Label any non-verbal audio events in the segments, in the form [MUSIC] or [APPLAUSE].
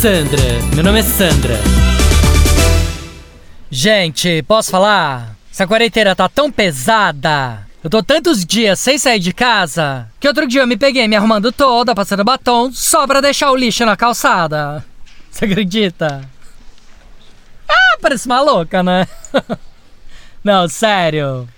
Sandra, meu nome é Sandra. Gente, posso falar? Essa quarentena tá tão pesada. Eu tô tantos dias sem sair de casa que outro dia eu me peguei me arrumando toda, passando batom, só pra deixar o lixo na calçada. Você acredita? Ah, parece uma louca, né? [LAUGHS] Não, sério.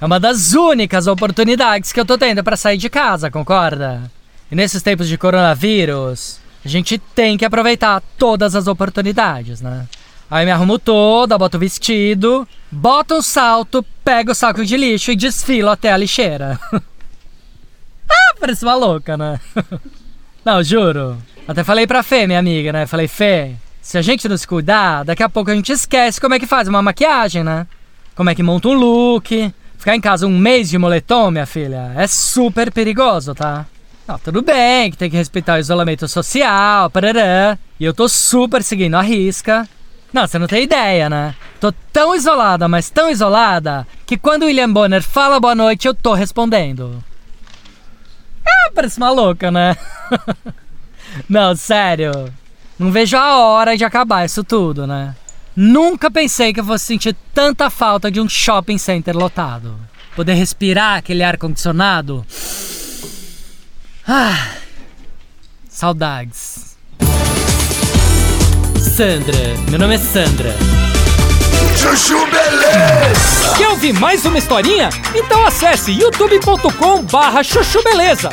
É uma das únicas oportunidades que eu tô tendo pra sair de casa, concorda? E nesses tempos de coronavírus, a gente tem que aproveitar todas as oportunidades, né? Aí me arrumo toda, boto o vestido, boto um salto, pego o saco de lixo e desfilo até a lixeira. [LAUGHS] ah, parece uma louca, né? [LAUGHS] não, juro. Até falei pra Fê, minha amiga, né? Falei, Fê, se a gente não se cuidar, daqui a pouco a gente esquece como é que faz uma maquiagem, né? Como é que monta um look. Ficar em casa um mês de moletom, minha filha, é super perigoso, tá? Não, tudo bem, que tem que respeitar o isolamento social, parará. E eu tô super seguindo a risca. Não, você não tem ideia, né? Tô tão isolada, mas tão isolada, que quando o William Bonner fala boa noite, eu tô respondendo. Ah, parece uma louca, né? [LAUGHS] não, sério. Não vejo a hora de acabar isso tudo, né? Nunca pensei que eu fosse sentir tanta falta de um shopping center lotado. Poder respirar aquele ar condicionado. Ah, saudades. Sandra, meu nome é Sandra. Chuchu beleza. Quer ouvir mais uma historinha? Então acesse youtube.com barra chuchu beleza.